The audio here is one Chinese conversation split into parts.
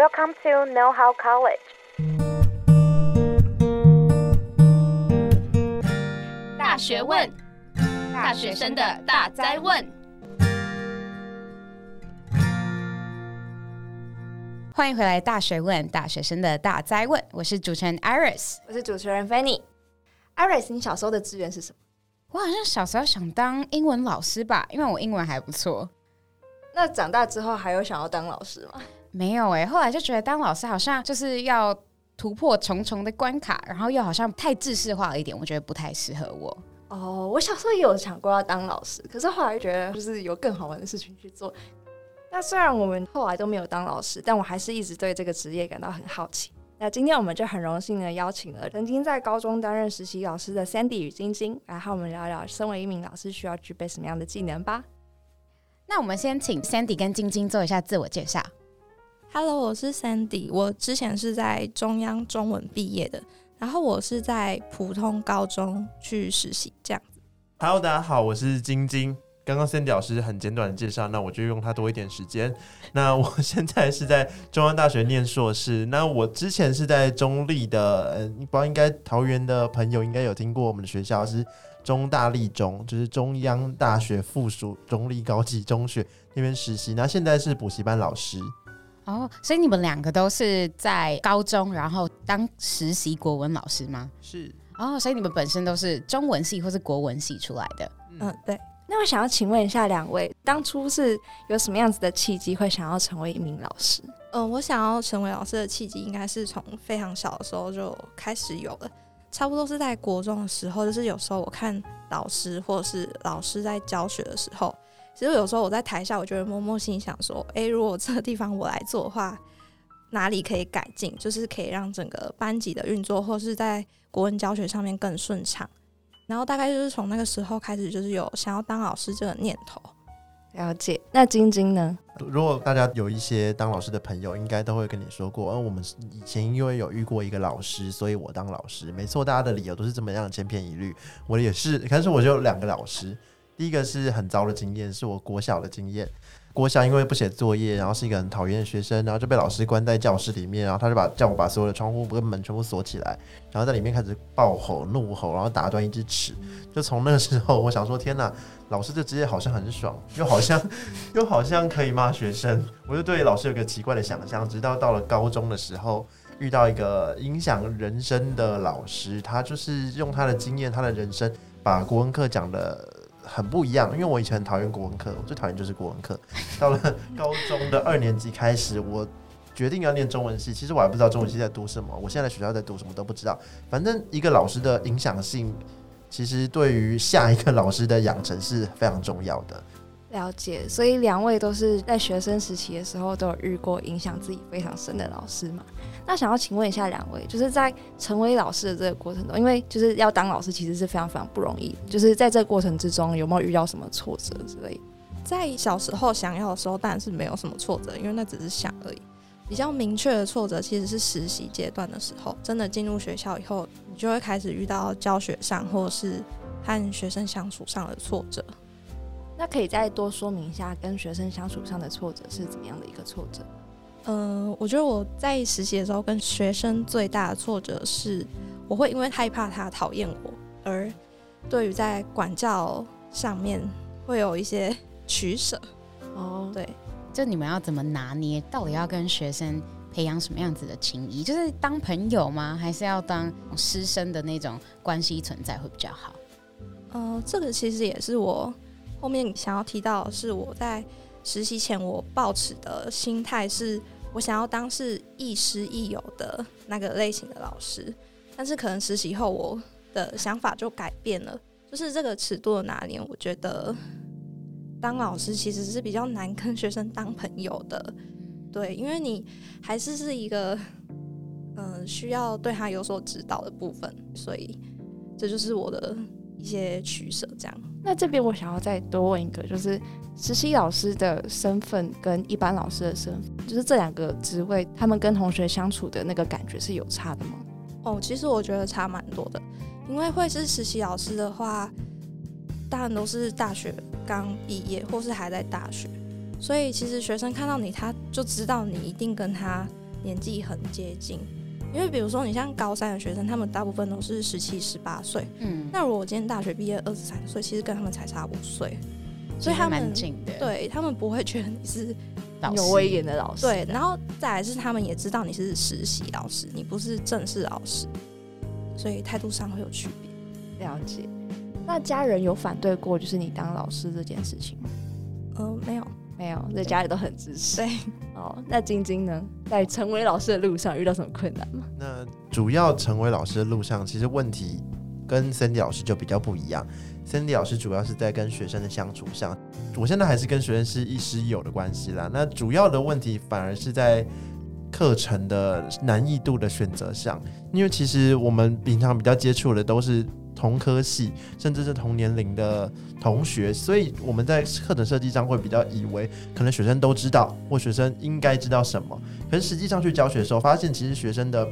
Welcome to Know How College。大学问，大学生的大哉问。欢迎回来，《大学问》大学生的大哉问。我是主持人 Iris，我是主持人 Fanny。Iris，你小时候的志愿是什么？我好像小时候想当英文老师吧，因为我英文还不错。那长大之后还有想要当老师吗？没有哎、后来就觉得当老师好像就是要突破重重的关卡，然后又好像太制式化了一点，我觉得不太适合我。哦，我小时候也有想过要当老师，可是后来觉得就是有更好玩的事情去做。那虽然我们后来都没有当老师，但我还是一直对这个职业感到很好奇。那今天我们就很荣幸的邀请了曾经在高中担任实习老师的 Sandy 与晶晶，来和我们聊聊身为一名老师需要具备什么样的技能吧。那我们先请 Sandy 跟晶晶做一下自我介绍。Hello，我是 Sandy，我之前是在中央中文毕业的，然后我是在普通高中去实习这样子。Hello，大家好，我是晶晶。刚刚 Sandy 老师很简短的介绍，那我就用他多一点时间。那我 现在是在中央大学念硕士。那我之前是在中立的，嗯，不知道应该桃园的朋友应该有听过我们的学校是。中大立中就是中央大学附属中立高级中学那边实习，那现在是补习班老师。哦，所以你们两个都是在高中，然后当实习国文老师吗？是。哦，所以你们本身都是中文系或是国文系出来的。嗯，对。那我想要请问一下两位，当初是有什么样子的契机会想要成为一名老师？嗯，我想要成为老师的契机应该是从非常小的时候就开始有了。差不多是在国中的时候，就是有时候我看老师或者是老师在教学的时候，其实有时候我在台下，我就会默默心想说：“诶，如果这个地方我来做的话，哪里可以改进？就是可以让整个班级的运作，或是在国文教学上面更顺畅。”然后大概就是从那个时候开始，就是有想要当老师这个念头。了解。那晶晶呢？如果大家有一些当老师的朋友，应该都会跟你说过，而、呃、我们以前因为有遇过一个老师，所以我当老师。没错，大家的理由都是这么样千篇一律。我也是，但是我就有两个老师，第一个是很糟的经验，是我国小的经验。国小因为不写作业，然后是一个很讨厌的学生，然后就被老师关在教室里面，然后他就把叫我把所有的窗户跟门全部锁起来，然后在里面开始暴吼怒吼，然后打断一只齿。就从那个时候，我想说，天哪！老师这职业好像很爽，又好像又好像可以骂学生，我就对老师有个奇怪的想象。直到到了高中的时候，遇到一个影响人生的老师，他就是用他的经验、他的人生，把国文课讲的很不一样。因为我以前很讨厌国文课，我最讨厌就是国文课。到了高中的二年级开始，我决定要念中文系。其实我还不知道中文系在读什么，我现在学校在读什么都不知道。反正一个老师的影响性。其实对于下一个老师的养成是非常重要的。了解，所以两位都是在学生时期的时候都有遇过影响自己非常深的老师嘛？那想要请问一下两位，就是在成为老师的这个过程中，因为就是要当老师其实是非常非常不容易，就是在这个过程之中有没有遇到什么挫折之类？在小时候想要的时候，当然是没有什么挫折，因为那只是想而已。比较明确的挫折其实是实习阶段的时候，真的进入学校以后，你就会开始遇到教学上或是和学生相处上的挫折。那可以再多说明一下跟学生相处上的挫折是怎么样的一个挫折？嗯、呃，我觉得我在实习的时候跟学生最大的挫折是，我会因为害怕他讨厌我，而对于在管教上面会有一些取舍。哦，对。就你们要怎么拿捏？到底要跟学生培养什么样子的情谊？就是当朋友吗？还是要当师生的那种关系存在会比较好？呃，这个其实也是我后面想要提到的，是我在实习前我抱持的心态，是我想要当是亦师亦友的那个类型的老师。但是可能实习后我的想法就改变了，就是这个尺度的拿捏，我觉得。当老师其实是比较难跟学生当朋友的，对，因为你还是是一个，嗯、需要对他有所指导的部分，所以这就是我的一些取舍。这样，那这边我想要再多问一个，就是实习老师的身份跟一般老师的身份，就是这两个职位，他们跟同学相处的那个感觉是有差的吗？哦，其实我觉得差蛮多的，因为会是实习老师的话，当然都是大学。刚毕业或是还在大学，所以其实学生看到你，他就知道你一定跟他年纪很接近。因为比如说你像高三的学生，他们大部分都是十七、十八岁。嗯，那如果我今天大学毕业二十三岁，其实跟他们才差五岁，所以他们对他们不会觉得你是有威严的老师。对，然后再来是他们也知道你是实习老师，你不是正式老师，所以态度上会有区别。了解。那家人有反对过就是你当老师这件事情吗？呃，没有。没有，在家里都很支持。对，哦，那晶晶呢，在成为老师的路上遇到什么困难吗？那主要成为老师的路上，其实问题跟 Cindy 老师就比较不一样。Cindy 老师主要是在跟学生的相处上，我现在还是跟学生是亦师亦友的关系啦。那主要的问题反而是在课程的难易度的选择上，因为其实我们平常比较接触的都是。同科系，甚至是同年龄的同学，所以我们在课程设计上会比较以为，可能学生都知道，或学生应该知道什么。可是实际上去教学的时候，发现其实学生的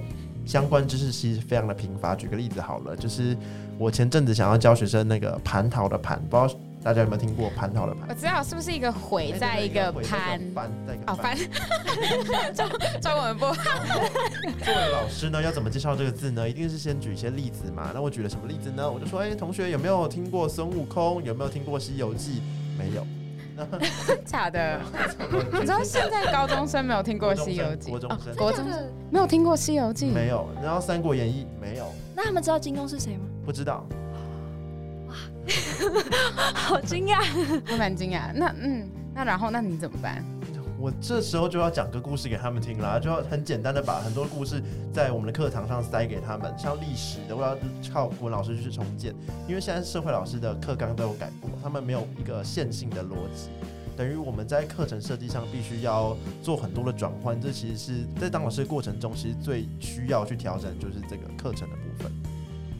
相关知识其实非常的贫乏。举个例子好了，就是我前阵子想要教学生那个蟠桃的蟠，不知道。大家有没有听过蟠桃的蟠？我知道是不是一个回在一个攀？哦，翻中中文不好。作为老师呢，要怎么介绍这个字呢？一定是先举一些例子嘛。那我举了什么例子呢？我就说，哎、欸，同学有没有听过孙悟空？有没有听过《西游记》？没有。假的？你知道现在高中生没有听过《西游记》？国中生，国中生没有听过《西游记》？没有。然后《三国演义》没有。那他们知道金庸是谁吗？不知道。好惊讶，我蛮惊讶。那嗯，那然后那你怎么办？我这时候就要讲个故事给他们听啦，就要很简单的把很多故事在我们的课堂上塞给他们。像历史的，我要靠国文老师去重建，因为现在社会老师的课纲都有改过，他们没有一个线性的逻辑，等于我们在课程设计上必须要做很多的转换。这其实是在当老师的过程中，其实最需要去调整就是这个课程的部分。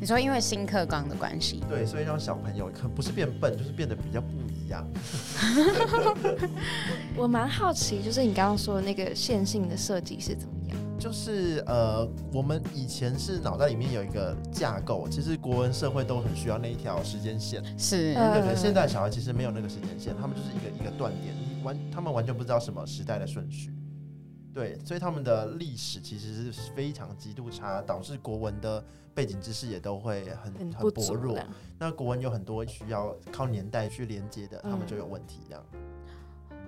你说因为新课纲的关系，对，所以让小朋友可不是变笨，就是变得比较不一样。我蛮好奇，就是你刚刚说的那个线性的设计是怎么样？就是呃，我们以前是脑袋里面有一个架构，其实国文、社会都很需要那一条时间线。是，对对。现在小孩其实没有那个时间线，他们就是一个一个断点，完他们完全不知道什么时代的顺序。对，所以他们的历史其实是非常极度差，导致国文的背景知识也都会很很薄弱。那国文有很多需要靠年代去连接的，他们就有问题。这样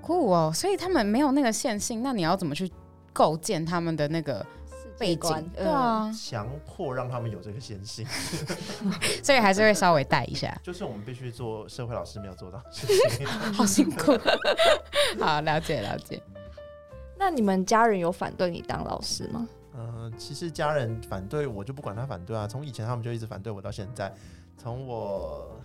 酷哦，所以他们没有那个线性，那你要怎么去构建他们的那个背景？对啊，强迫让他们有这个线性，所以还是会稍微带一下。就是我们必须做社会老师没有做到的事情，好辛苦。好，了解了解。那你们家人有反对你当老师吗？嗯、其实家人反对我就不管他反对啊。从以前他们就一直反对我到现在，从我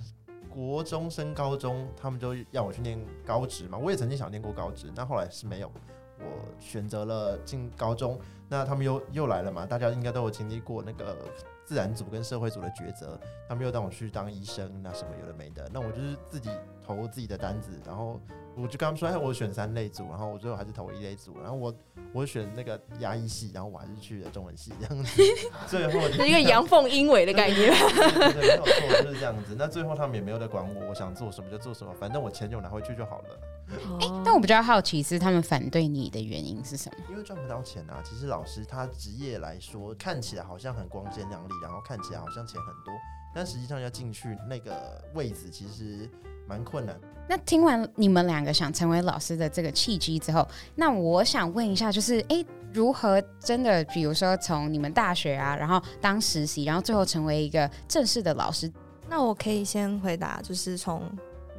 国中升高中，他们就要我去念高职嘛。我也曾经想念过高职，但后来是没有。我选择了进高中，那他们又又来了嘛。大家应该都有经历过那个自然组跟社会组的抉择，他们又让我去当医生，那什么有的没的。那我就是自己投自己的单子，然后。我就跟他们说，哎，我选三类组，然后我最后还是投一类组，然后我我选那个牙医系，然后我还是去了中文系这样子。最后一个阳奉阴违的概念。对，对，没有错，就是这样子。那最后他们也没有在管我，我想做什么就做什么，反正我钱就拿回去就好了。哎、欸，但我比较好奇是他们反对你的原因是什么？因为赚不到钱啊。其实老师他职业来说，看起来好像很光鲜亮丽，然后看起来好像钱很多，但实际上要进去那个位置，其实蛮困难。那听完你们两个想成为老师的这个契机之后，那我想问一下，就是哎、欸，如何真的，比如说从你们大学啊，然后当实习，然后最后成为一个正式的老师？那我可以先回答，就是从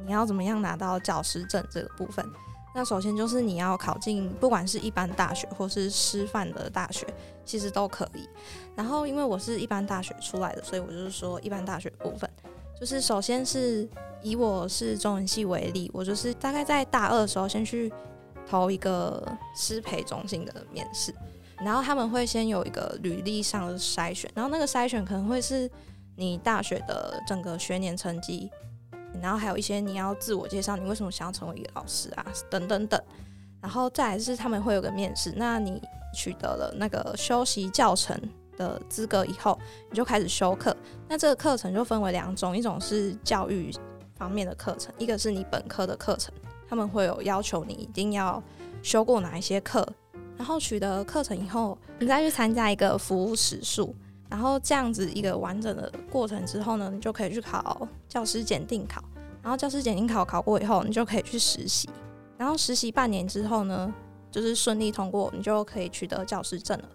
你要怎么样拿到教师证这个部分。那首先就是你要考进，不管是一般大学或是师范的大学，其实都可以。然后因为我是一般大学出来的，所以我就是说一般大学部分。就是首先是以我是中文系为例，我就是大概在大二的时候先去投一个师培中心的面试，然后他们会先有一个履历上的筛选，然后那个筛选可能会是你大学的整个学年成绩，然后还有一些你要自我介绍，你为什么想要成为一个老师啊，等等等，然后再来是他们会有个面试，那你取得了那个修习教程的资格以后，你就开始修课。那这个课程就分为两种，一种是教育方面的课程，一个是你本科的课程。他们会有要求你一定要修过哪一些课，然后取得课程以后，你再去参加一个服务时数，然后这样子一个完整的过程之后呢，你就可以去考教师检定考，然后教师检定考考过以后，你就可以去实习，然后实习半年之后呢，就是顺利通过，你就可以取得教师证了。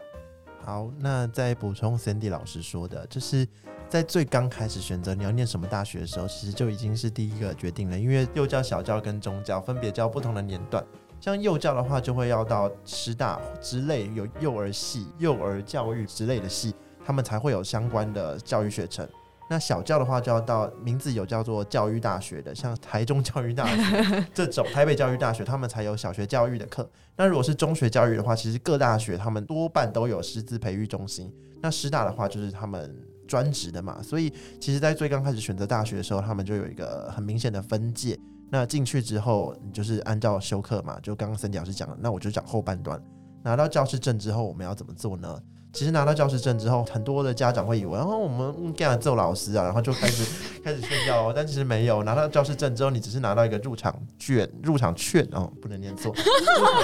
好，那再补充 Sandy 老师说的，就是在最刚开始选择你要念什么大学的时候，其实就已经是第一个决定了，因为幼教、小教跟中教分别教不同的年段。像幼教的话，就会要到师大之类有幼儿系、幼儿教育之类的系，他们才会有相关的教育学程。那小教的话，就要到名字有叫做教育大学的，像台中教育大学 这种，台北教育大学，他们才有小学教育的课。那如果是中学教育的话，其实各大学他们多半都有师资培育中心。那师大的话，就是他们专职的嘛。所以，其实，在最刚开始选择大学的时候，他们就有一个很明显的分界。那进去之后，你就是按照修课嘛，就刚刚 Sandy 老师讲的，那我就讲后半段。拿到教师证之后，我们要怎么做呢？其实拿到教师证之后，很多的家长会以为，然、哦、后我们干做老师啊，然后就开始 开始炫耀哦。但其实没有，拿到教师证之后，你只是拿到一个入场券，入场券哦，不能念错。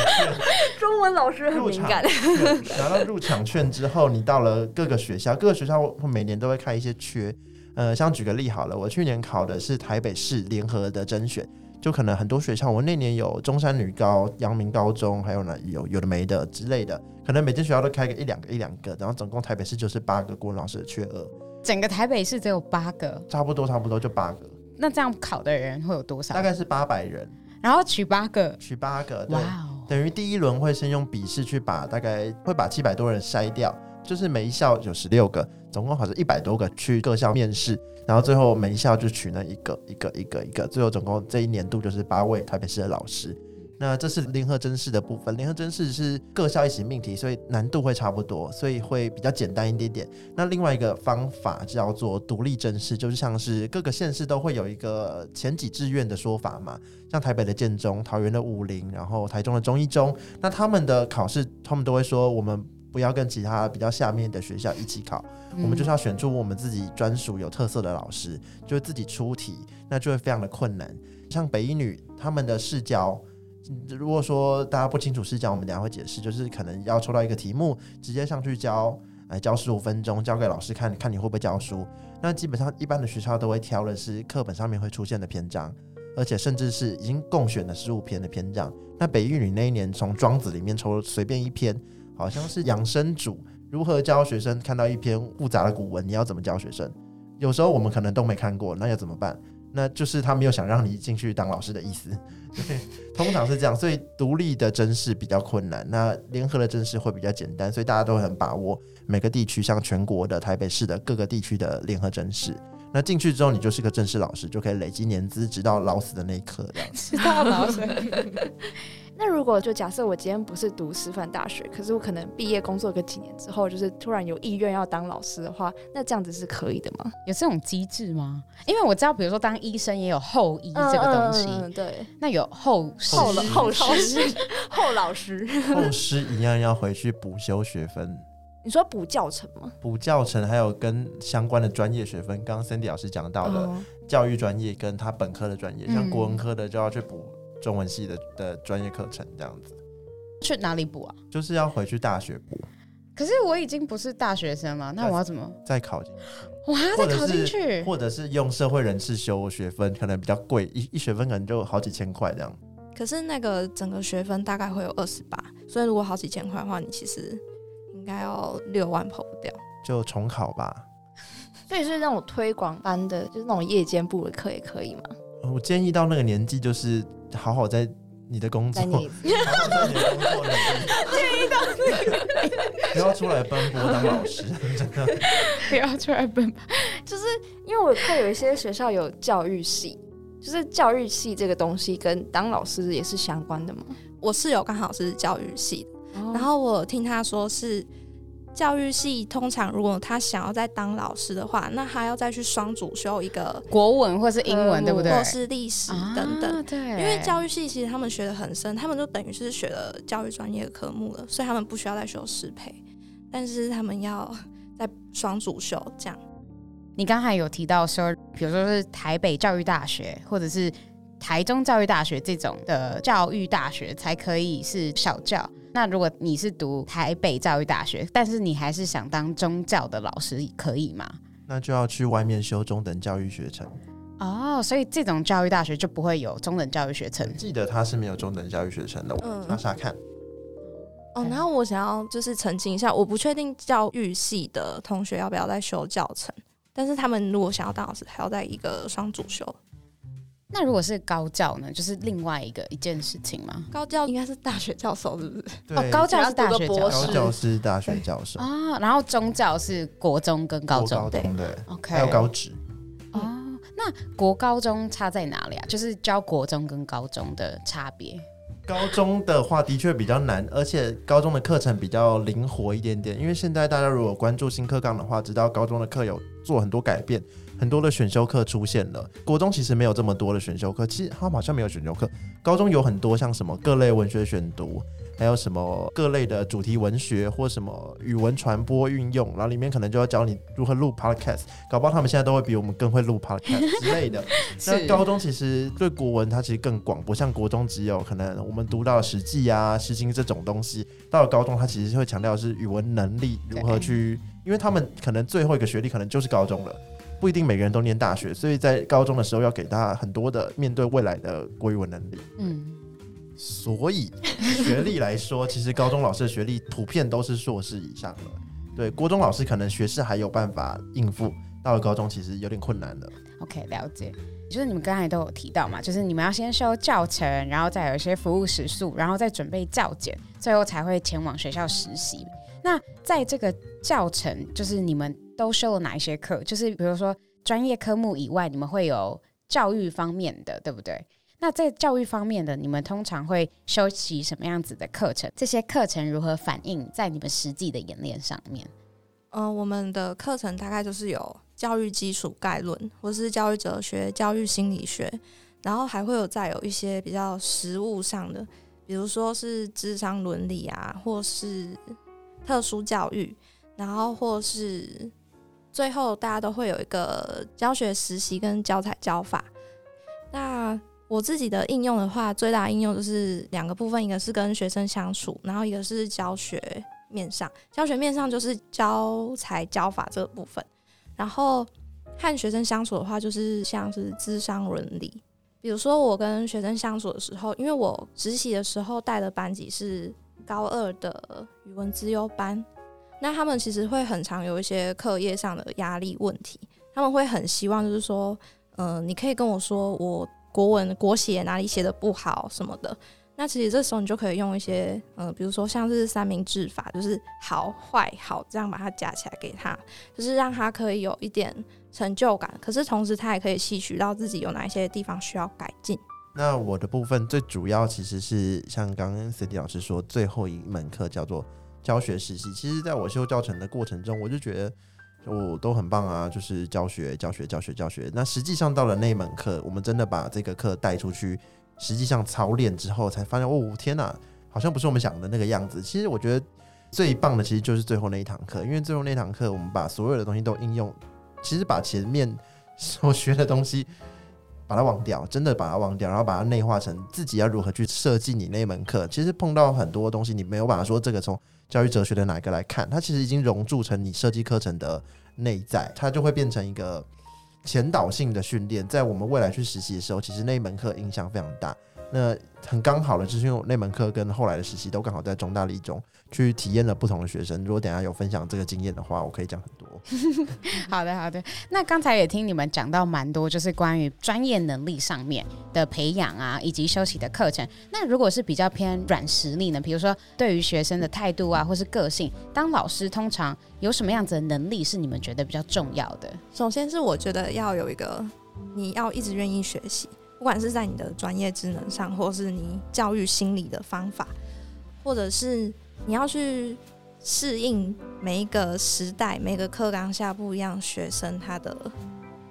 中文老师很敏感。拿到入场券之后，你到了各个学校，各个学校会每年都会开一些缺。呃，像举个例好了，我去年考的是台北市联合的甄选，就可能很多学校，我那年有中山女高、阳明高中，还有呢有有的没的之类的，可能每间学校都开个一两个一两个，然后总共台北市就是八个国文老师的缺额，整个台北市只有八个，差不多差不多就八个。那这样考的人会有多少？大概是八百人，然后取八个，取八个，对等于第一轮会先用笔试去把大概会把七百多人筛掉。就是每一校有十六个，总共好像一百多个去各校面试，然后最后每一校就取那一个一个一个一个，最后总共这一年度就是八位台北市的老师。那这是联合甄试的部分，联合甄试是各校一起命题，所以难度会差不多，所以会比较简单一点点。那另外一个方法叫做独立甄试，就是像是各个县市都会有一个前几志愿的说法嘛，像台北的建中、桃园的武陵，然后台中的中一中，那他们的考试，他们都会说我们。不要跟其他比较下面的学校一起考，我们就是要选出我们自己专属有特色的老师，就自己出题，那就会非常的困难。像北一女他们的试教，如果说大家不清楚试讲，我们等下会解释，就是可能要抽到一个题目，直接上去教，来教十五分钟，交给老师看看你会不会教书。那基本上一般的学校都会挑的是课本上面会出现的篇章，而且甚至是已经共选的十五篇的篇章。那北一女那一年从庄子里面抽随便一篇。好像是养生主如何教学生看到一篇复杂的古文，你要怎么教学生？有时候我们可能都没看过，那要怎么办？那就是他没有想让你进去当老师的意思。对，通常是这样，所以独立的甄试比较困难，那联合的甄试会比较简单，所以大家都会很把握每个地区，像全国的台北市的各个地区的联合甄试。那进去之后，你就是个正式老师，就可以累积年资，直到老死的那一刻，这样。直到老死。那如果就假设我今天不是读师范大学，可是我可能毕业工作个几年之后，就是突然有意愿要当老师的话，那这样子是可以的吗？有这种机制吗？因为我知道，比如说当医生也有后医这个东西，嗯嗯、对，那有后后了后师后老师 后师一样要回去补修学分。你说补教程吗？补教程还有跟相关的专业学分，刚刚 Cindy 老师讲到的教育专业跟他本科的专业，嗯、像国文科的就要去补。中文系的的专业课程这样子，去哪里补啊？就是要回去大学补。可是我已经不是大学生了，那我要怎么再考进去？哇，再考进去，或者是用社会人士修学分，可能比较贵，一一学分可能就好几千块这样。可是那个整个学分大概会有二十八，所以如果好几千块的话，你其实应该要六万跑不掉。就重考吧。所以是那种推广班的，就是那种夜间部的课也可以吗？我建议到那个年纪就是。好好在你的工作，好好在你的工作里，建议到不要出来奔波当老师，真的不要出来奔波。就是因为我看有一些学校有教育系，就是教育系这个东西跟当老师也是相关的嘛？我室友刚好是教育系，然后我听他说是。教育系通常，如果他想要再当老师的话，那他要再去双主修一个国文或是英文，对不对？或是历史等等。啊、对，因为教育系其实他们学的很深，他们就等于是学了教育专业的科目了，所以他们不需要再修师培，但是他们要在双主修这样。你刚才有提到说，比如说是台北教育大学或者是台中教育大学这种的教育大学才可以是小教。那如果你是读台北教育大学，但是你还是想当中教的老师，可以吗？那就要去外面修中等教育学程。哦，所以这种教育大学就不会有中等教育学程。记得他是没有中等教育学程的，我查查看。哦，然后我想要就是澄清一下，我不确定教育系的同学要不要再修教程，但是他们如果想要当老师，还要在一个双主修。那如果是高教呢？就是另外一个一件事情吗？高教应该是大学教授，是不是？对哦，高教是大学教授，高教是大学教授啊。然后中教是国中跟高中，高中对，OK，还有高职。哦，那国高中差在哪里啊？就是教国中跟高中的差别。高中的话的确比较难，而且高中的课程比较灵活一点点。因为现在大家如果关注新课纲的话，知道高中的课有做很多改变。很多的选修课出现了，国中其实没有这么多的选修课，其实他们好像没有选修课。高中有很多像什么各类文学选读，还有什么各类的主题文学或什么语文传播运用，然后里面可能就要教你如何录 podcast，搞不好他们现在都会比我们更会录 podcast 之类的。那高中其实对国文它其实更广，不像国中只有可能我们读到《史记》啊、《诗经》这种东西，到了高中它其实会强调是语文能力如何去，因为他们可能最后一个学历可能就是高中了。不一定每个人都念大学，所以在高中的时候要给他很多的面对未来的国语文能力。嗯，所以学历来说，其实高中老师的学历普遍都是硕士以上的。对，国中老师可能学士还有办法应付，到了高中其实有点困难的。OK，了解。就是你们刚才都有提到嘛，就是你们要先修教程，然后再有一些服务时数，然后再准备教检，最后才会前往学校实习。那在这个教程，就是你们。都修了哪一些课？就是比如说专业科目以外，你们会有教育方面的，对不对？那在教育方面的，你们通常会修习什么样子的课程？这些课程如何反映在你们实际的演练上面？嗯、我们的课程大概就是有教育基础概论，或是教育哲学、教育心理学，然后还会有再有一些比较实务上的，比如说是智商伦理啊，或是特殊教育，然后或是。最后，大家都会有一个教学实习跟教材教法。那我自己的应用的话，最大应用就是两个部分，一个是跟学生相处，然后一个是教学面上。教学面上就是教材教法这个部分，然后和学生相处的话，就是像是智商伦理。比如说我跟学生相处的时候，因为我实习的时候带的班级是高二的语文资优班。那他们其实会很常有一些课业上的压力问题，他们会很希望就是说，嗯、你可以跟我说我国文国写哪里写的不好什么的。那其实这时候你就可以用一些，嗯、比如说像是三明治法，就是好坏好这样把它夹起来给他，就是让他可以有一点成就感。可是同时他也可以吸取到自己有哪一些地方需要改进。那我的部分最主要其实是像刚刚 Cindy 老师说，最后一门课叫做。教学实习，其实在我修教程的过程中，我就觉得我都很棒啊，就是教学、教学、教学、教学。那实际上到了那门课，我们真的把这个课带出去，实际上操练之后，才发现哦，天哪，好像不是我们想的那个样子。其实我觉得最棒的，其实就是最后那一堂课，因为最后那堂课，我们把所有的东西都应用，其实把前面 所学的东西把它忘掉，真的把它忘掉，然后把它内化成自己要如何去设计你那门课。其实碰到很多东西，你没有办法说这个从。教育哲学的哪一个来看，它其实已经融铸成你设计课程的内在，它就会变成一个前导性的训练。在我们未来去实习的时候，其实那一门课影响非常大。那很刚好的，就是因为那门课跟后来的实习都刚好在中大立中去体验了不同的学生。如果等下有分享这个经验的话，我可以讲很多。好的，好的。那刚才也听你们讲到蛮多，就是关于专业能力上面的培养啊，以及休息的课程。那如果是比较偏软实力呢？比如说对于学生的态度啊，或是个性，当老师通常有什么样子的能力是你们觉得比较重要的？首先是我觉得要有一个，你要一直愿意学习。不管是在你的专业职能上，或是你教育心理的方法，或者是你要去适应每一个时代、每个课纲下不一样学生，他的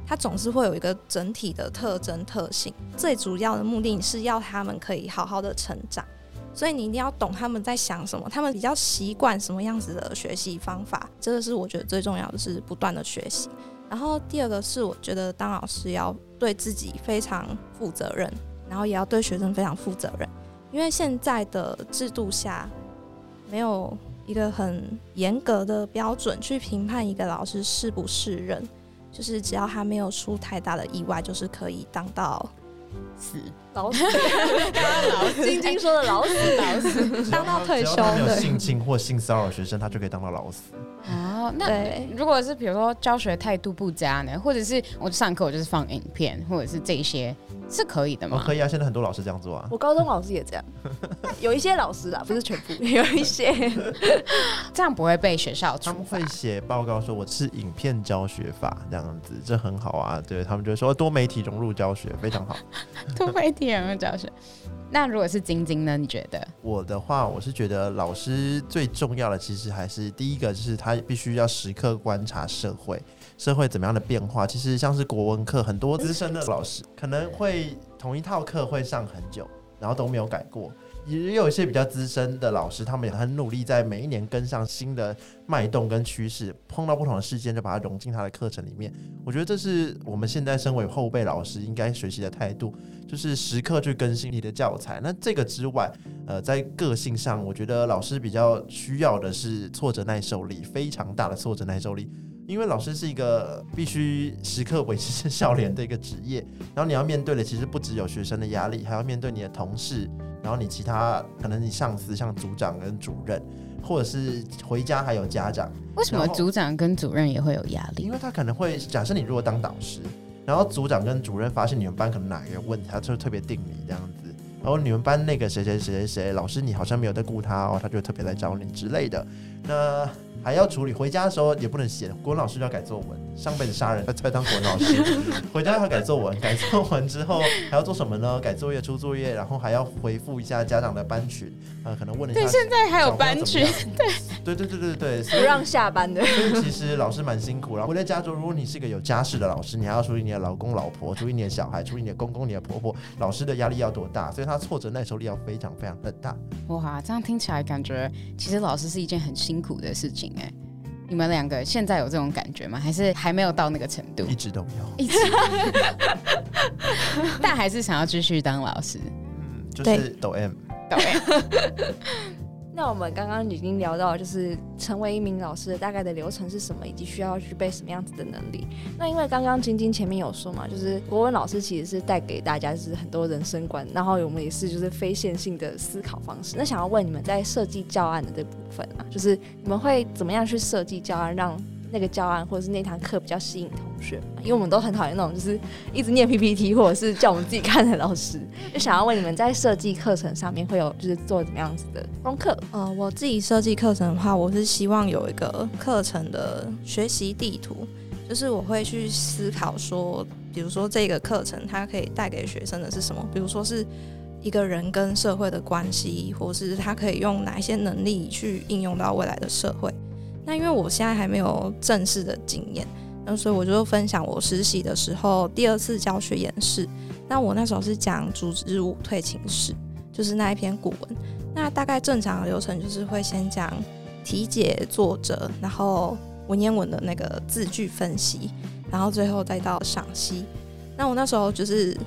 他总是会有一个整体的特征特性。最主要的目的是要他们可以好好的成长，所以你一定要懂他们在想什么，他们比较习惯什么样子的学习方法。这个是我觉得最重要的是不断的学习。然后第二个是我觉得当老师要对自己非常负责任，然后也要对学生非常负责任，因为现在的制度下，没有一个很严格的标准去评判一个老师是不是人，就是只要他没有出太大的意外，就是可以当到死老死。刚刚老晶晶说的老死老死，当到退休只要他没有性侵或性骚扰学生，他就可以当到老死。哦，那对如果是比如说教学态度不佳呢，或者是我上课我就是放影片，或者是这些是可以的吗？哦，可以啊，现在很多老师这样做啊。我高中老师也这样，有一些老师啦，不是全部，有一些。这样不会被学校处他们会？写报告说我是影片教学法这样子，这很好啊。对他们就说多媒体融入教学非常好。多媒体融入教学。那如果是晶晶呢？你觉得？我的话，我是觉得老师最重要的其实还是第一个，就是他必须要时刻观察社会，社会怎么样的变化。其实像是国文课，很多资深的老师可能会同一套课会上很久，然后都没有改过。也有一些比较资深的老师，他们也很努力，在每一年跟上新的脉动跟趋势，碰到不同的事件就把它融进他的课程里面。我觉得这是我们现在身为后辈老师应该学习的态度，就是时刻去更新你的教材。那这个之外，呃，在个性上，我觉得老师比较需要的是挫折耐受力，非常大的挫折耐受力。因为老师是一个必须时刻维持笑脸的一个职业，然后你要面对的其实不只有学生的压力，还要面对你的同事，然后你其他可能你上司像组长跟主任，或者是回家还有家长。为什么组长跟主任也会有压力？因为他可能会假设你如果当导师，然后组长跟主任发现你们班可能哪一个问题，他就特别定你这样子。然后你们班那个谁谁谁谁谁老师，你好像没有在顾他哦，他就特别来找你之类的。那还要处理，回家的时候也不能写。国文老师就要改作文，上辈子杀人，再当国文老师。回家要改作文，改作文之后还要做什么呢？改作业、出作业，然后还要回复一下家长的班群，呃，可能问一下。对，现在还有班群，对，对对对对对对，不让下班的。所以其实老师蛮辛苦。然后回到家中，如果你是一个有家室的老师，你还要处理你的老公老婆，处理你的小孩，处理你的公公、你的婆婆，老师的压力要多大？所以他挫折耐受力要非常非常的大。哇，这样听起来感觉其实老师是一件很辛苦的事情哎。你们两个现在有这种感觉吗？还是还没有到那个程度？一直都没有，一直，但还是想要继续当老师。嗯，就是抖 M，抖 M。那我们刚刚已经聊到，就是成为一名老师的大概的流程是什么，以及需要具备什么样子的能力。那因为刚刚晶晶前面有说嘛，就是国文老师其实是带给大家就是很多人生观，然后我们也是就是非线性的思考方式。那想要问你们在设计教案的这部分啊，就是你们会怎么样去设计教案，让那个教案或者是那堂课比较吸引同学？因为我们都很讨厌那种就是一直念 PPT 或者是叫我们自己看的老师。就想要问你们在设计课程上面会有就是做怎么样子的功课？呃，我自己设计课程的话，我是希望有一个课程的学习地图，就是我会去思考说，比如说这个课程它可以带给学生的是什么？比如说是一个人跟社会的关系，或是他可以用哪一些能力去应用到未来的社会。那因为我现在还没有正式的经验，那所以我就分享我实习的时候第二次教学演示。那我那时候是讲组织舞退情式，就是那一篇古文。那大概正常的流程就是会先讲题解作者，然后文言文的那个字句分析，然后最后再到赏析。那我那时候就是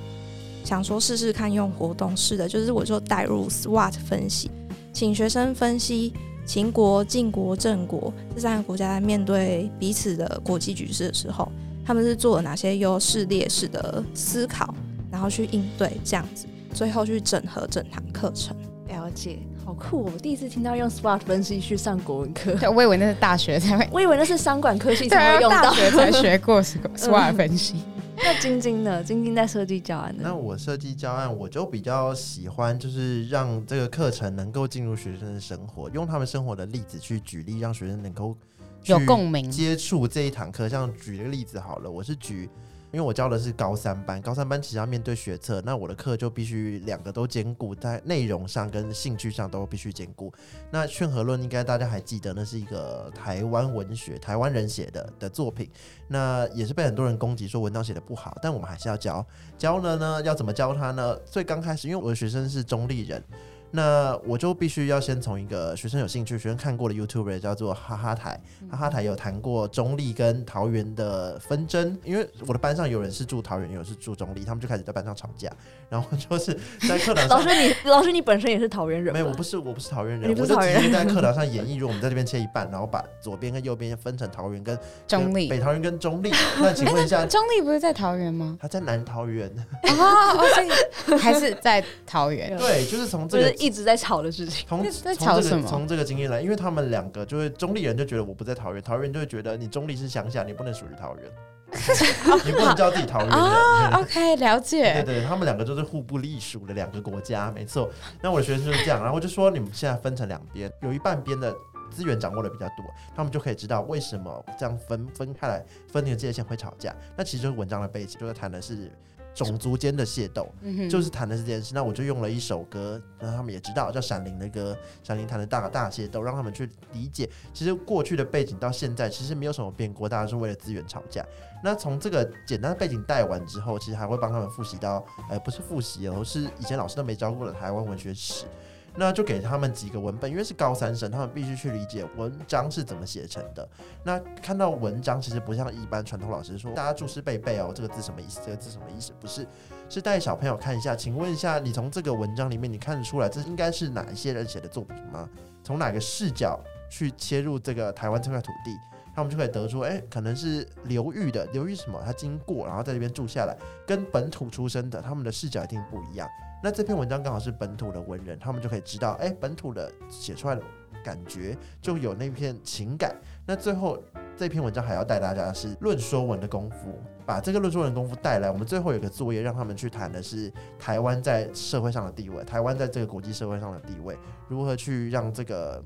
想说试试看用活动式的，就是我就带入 SWOT 分析，请学生分析。秦国、晋国、郑国这三个国家在面对彼此的国际局势的时候，他们是做了哪些优势劣势的思考，然后去应对这样子，最后去整合整堂课程。了解，好酷哦！我第一次听到用 SWOT 分析去上国文课，我以为那是大学才会，我以为那是商管科系才会用到，大学才学过 SWOT 分析。那晶晶呢？晶晶在设计教案呢？那我设计教案，我就比较喜欢，就是让这个课程能够进入学生的生活，用他们生活的例子去举例，让学生能够有共鸣，接触这一堂课。像举一个例子好了，我是举。因为我教的是高三班，高三班其实要面对学测，那我的课就必须两个都兼顾，在内容上跟兴趣上都必须兼顾。那《劝和论》应该大家还记得，那是一个台湾文学、台湾人写的的作品，那也是被很多人攻击说文章写得不好，但我们还是要教。教了呢，要怎么教他呢？最刚开始，因为我的学生是中立人。那我就必须要先从一个学生有兴趣、学生看过的 YouTuber 叫做哈哈台，哈哈台有谈过中立跟桃园的纷争，因为我的班上有人是住桃园，有人是住中立，他们就开始在班上吵架，然后就是在课堂上。老师你老师你本身也是桃园人？没有，我不是，我不是桃园人。我就直接在课堂上 演绎，如果我们在这边切一半，然后把左边跟右边分成桃园跟中立，北桃园跟中立。那请问一下，中立不是在桃园吗？他在南桃园。哦，所以还是在桃园。对，就是从这个一直在吵的事情。从 在吵什么？从这个经验来，因为他们两个就是中立人就觉得我不在桃园，桃园就会觉得你中立是乡下，你不能属于桃园，你不能叫自己桃园人。啊，OK，了解。对对，他们两个就是互不隶属的两个国家，没错。那我的学生就是这样，然后就说你们现在分成两边，有一半边的资源掌握的比较多，他们就可以知道为什么这样分分开来分那个界限会吵架。那其实就是文章的背景，就是谈的是。种族间的械斗，嗯、就是谈的是这件事。那我就用了一首歌，让他们也知道叫《闪灵》的歌，《闪灵》谈的大大械斗，让他们去理解。其实过去的背景到现在其实没有什么变过，大家是为了资源吵架。那从这个简单的背景带完之后，其实还会帮他们复习到，哎、呃，不是复习哦，是以前老师都没教过的台湾文学史。那就给他们几个文本，因为是高三生，他们必须去理解文章是怎么写成的。那看到文章，其实不像一般传统老师说，大家注释背背哦，这个字什么意思？这个字什么意思？不是，是带小朋友看一下。请问一下，你从这个文章里面，你看得出来这应该是哪一些人写的作品吗？从哪个视角去切入这个台湾这块土地，他们就可以得出，哎、可能是流域的，流域什么？他经过，然后在这边住下来，跟本土出生的，他们的视角一定不一样。那这篇文章刚好是本土的文人，他们就可以知道，哎、本土的写出来的感觉就有那片情感。那最后这篇文章还要带大家是论说文的功夫，把这个论说文的功夫带来。我们最后有个作业，让他们去谈的是台湾在社会上的地位，台湾在这个国际社会上的地位，如何去让这个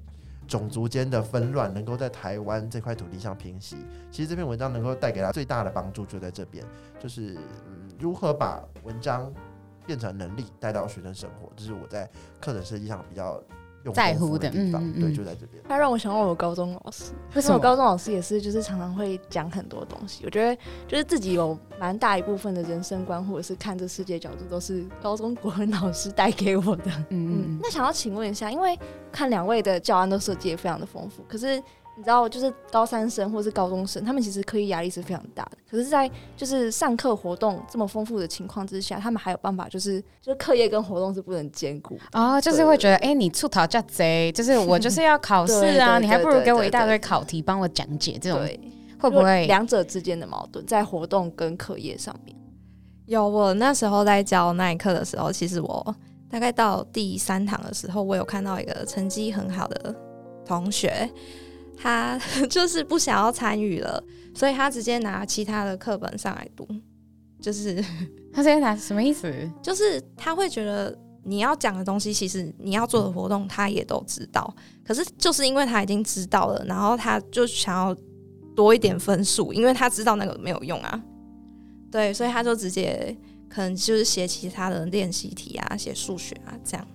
种族间的纷乱能够在台湾这块土地上平息。其实这篇文章能够带给他最大的帮助就在这边，就是嗯，如何把文章。变成能力带到学生生活，这是我在课程设计上比较在乎的地方。嗯嗯嗯对，就在这边。他让我想到我高中老师，为什么？我高中老师也是，就是常常会讲很多东西。我觉得就是自己有蛮大一部分的人生观，或者是看这世界角度，都是高中国文老师带给我的。嗯嗯。那想要请问一下，因为看两位的教案都设计也非常的丰富，可是。你知道，就是高三生或是高中生，他们其实课业压力是非常大的。可是，在就是上课活动这么丰富的情况之下，他们还有办法，就是就是课业跟活动是不能兼顾哦，就是会觉得，哎、欸，你出逃叫贼，就是我就是要考试啊，你还不如给我一大堆考题帮我讲解，这种会不会两者之间的矛盾在活动跟课业上面？有，我那时候在教那一课的时候，其实我大概到第三堂的时候，我有看到一个成绩很好的同学。他 就是不想要参与了，所以他直接拿其他的课本上来读。就是 他直接拿什么意思？就是他会觉得你要讲的东西，其实你要做的活动，他也都知道。可是就是因为他已经知道了，然后他就想要多一点分数，因为他知道那个没有用啊。对，所以他就直接可能就是写其他的练习题啊，写数学啊这样。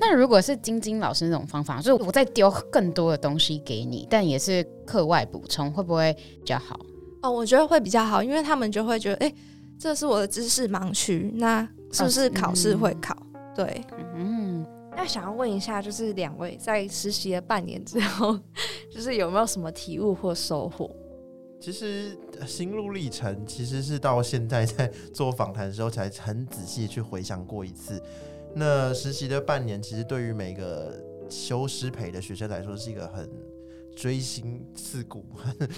那如果是晶晶老师那种方法，就是我再丢更多的东西给你，但也是课外补充，会不会比较好？哦，我觉得会比较好，因为他们就会觉得，哎、欸，这是我的知识盲区，那是不是考试会考？哦嗯、对，嗯。那想要问一下，就是两位在实习了半年之后，就是有没有什么体悟或收获？其实心路历程其实是到现在在做访谈的时候，才很仔细去回想过一次。那实习的半年，其实对于每个修师培的学生来说，是一个很锥心刺骨、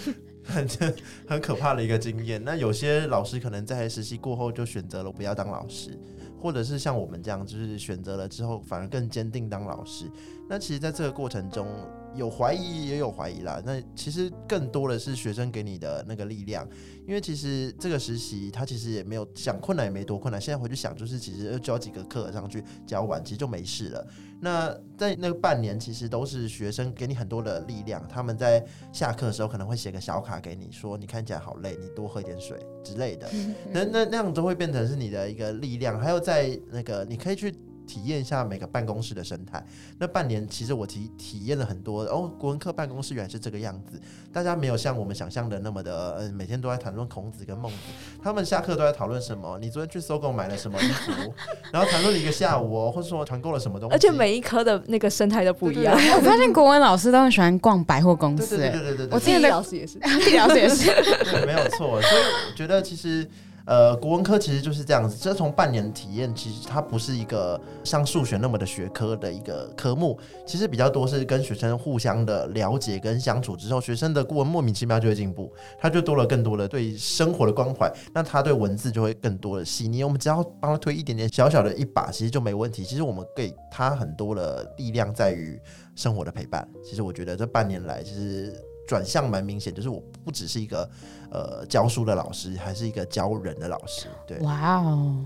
很很 很可怕的一个经验。那有些老师可能在实习过后就选择了不要当老师，或者是像我们这样，就是选择了之后反而更坚定当老师。那其实，在这个过程中，有怀疑也有怀疑啦。那其实更多的是学生给你的那个力量。因为其实这个实习，他其实也没有想困难，也没多困难。现在回去想，就是其实教几个课上去，教完其实就没事了。那在那个半年，其实都是学生给你很多的力量。他们在下课的时候可能会写个小卡给你，说你看起来好累，你多喝一点水之类的。那那那样都会变成是你的一个力量。还有在那个，你可以去体验一下每个办公室的生态。那半年其实我体体验了很多哦，国文课办公室原来是这个样子，大家没有像我们想象的那么的，嗯，每天都在谈论孔子跟孟子，他们下课都在讨论什么？你昨天去搜狗买了什么衣服？然后谈论了一个下午哦，或者说团购了什么东西？而且每一科的那个生态都不一样。我发现国文老师都很喜欢逛百货公司，对对对对对对，我记得 老师也是，地理老师也是，对，没有错。所以我觉得其实。呃，国文科其实就是这样子，这从半年体验，其实它不是一个像数学那么的学科的一个科目，其实比较多是跟学生互相的了解跟相处之后，学生的国文莫名其妙就会进步，他就多了更多的对生活的关怀，那他对文字就会更多的细腻。我们只要帮他推一点点小小的一把，其实就没问题。其实我们给他很多的力量在于生活的陪伴。其实我觉得这半年来，其实。转向蛮明显，就是我不只是一个呃教书的老师，还是一个教人的老师。对，哇哦！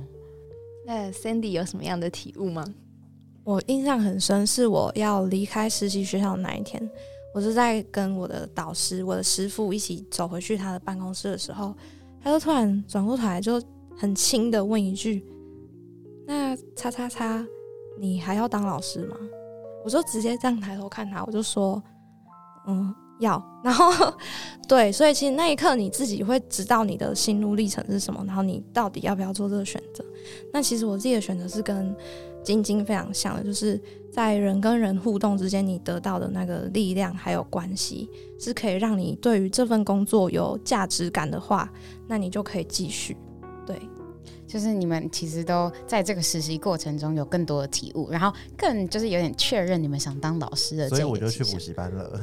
那 Sandy 有什么样的体悟吗？我印象很深，是我要离开实习学校的那一天，我是在跟我的导师、我的师傅一起走回去他的办公室的时候，他就突然转过头来，就很轻的问一句：“那叉叉叉，你还要当老师吗？”我就直接这样抬头看他，我就说：“嗯。”要，然后对，所以其实那一刻你自己会知道你的心路历程是什么，然后你到底要不要做这个选择。那其实我自己的选择是跟晶晶非常像的，就是在人跟人互动之间，你得到的那个力量还有关系，是可以让你对于这份工作有价值感的话，那你就可以继续。对。就是你们其实都在这个实习过程中有更多的体悟，然后更就是有点确认你们想当老师的，所以我就去补习班了。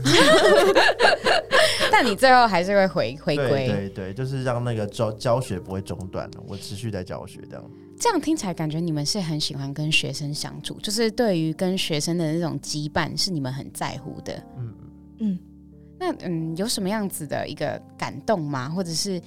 但你最后还是会回回归，对对对，就是让那个教教学不会中断，我持续在教学这样。这样听起来感觉你们是很喜欢跟学生相处，就是对于跟学生的那种羁绊是你们很在乎的。嗯嗯，那嗯有什么样子的一个感动吗？或者是？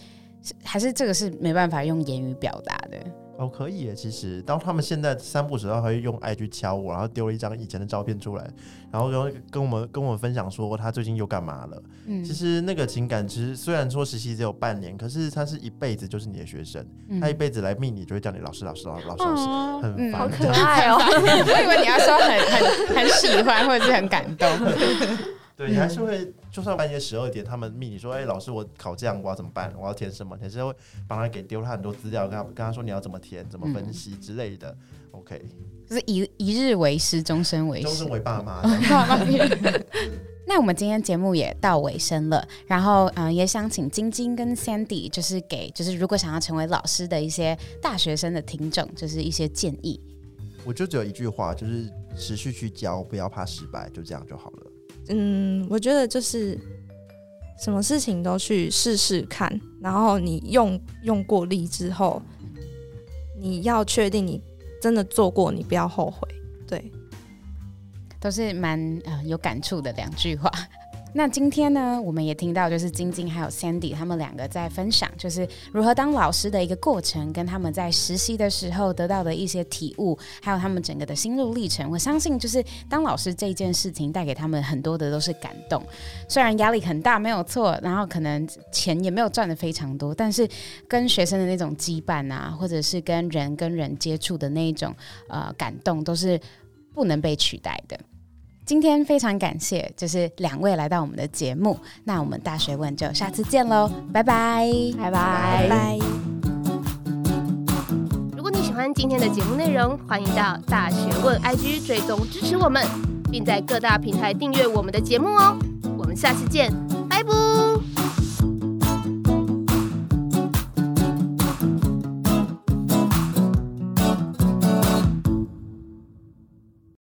还是这个是没办法用言语表达的哦，可以耶。其实当他们现在三步时候，他会用 IG 敲我，然后丢了一张以前的照片出来，然后跟跟我们跟我们分享说他最近又干嘛了。嗯，其实那个情感，其实虽然说实习只有半年，可是他是一辈子就是你的学生，嗯、他一辈子来命你就会叫你老师老师老师老师老师，哦、很烦、嗯，好可爱哦。我以为你要说很很很喜欢或者是很感动。对，你还是会，就算半夜十二点，他们密你说，哎、欸，老师，我考这样，我要怎么办？我要填什么？还是会帮他给丢他很多资料，跟他跟他说你要怎么填，怎么分析之类的。嗯、OK，就是一一日为师，终身为师，终身为爸妈。那我们今天节目也到尾声了，然后嗯、呃，也想请晶晶跟 Sandy，就是给就是如果想要成为老师的一些大学生的听众，就是一些建议。我就只有一句话，就是持续去教，不要怕失败，就这样就好了。嗯，我觉得就是什么事情都去试试看，然后你用用过力之后，你要确定你真的做过，你不要后悔。对，都是蛮呃有感触的两句话。那今天呢，我们也听到就是晶晶还有 Sandy 他们两个在分享，就是如何当老师的一个过程，跟他们在实习的时候得到的一些体悟，还有他们整个的心路历程。我相信，就是当老师这件事情带给他们很多的都是感动，虽然压力很大，没有错，然后可能钱也没有赚的非常多，但是跟学生的那种羁绊啊，或者是跟人跟人接触的那一种呃感动，都是不能被取代的。今天非常感谢，就是两位来到我们的节目。那我们大学问就下次见喽，拜拜，拜拜，拜拜。如果你喜欢今天的节目内容，欢迎到大学问 IG 追踪支持我们，并在各大平台订阅我们的节目哦。我们下次见。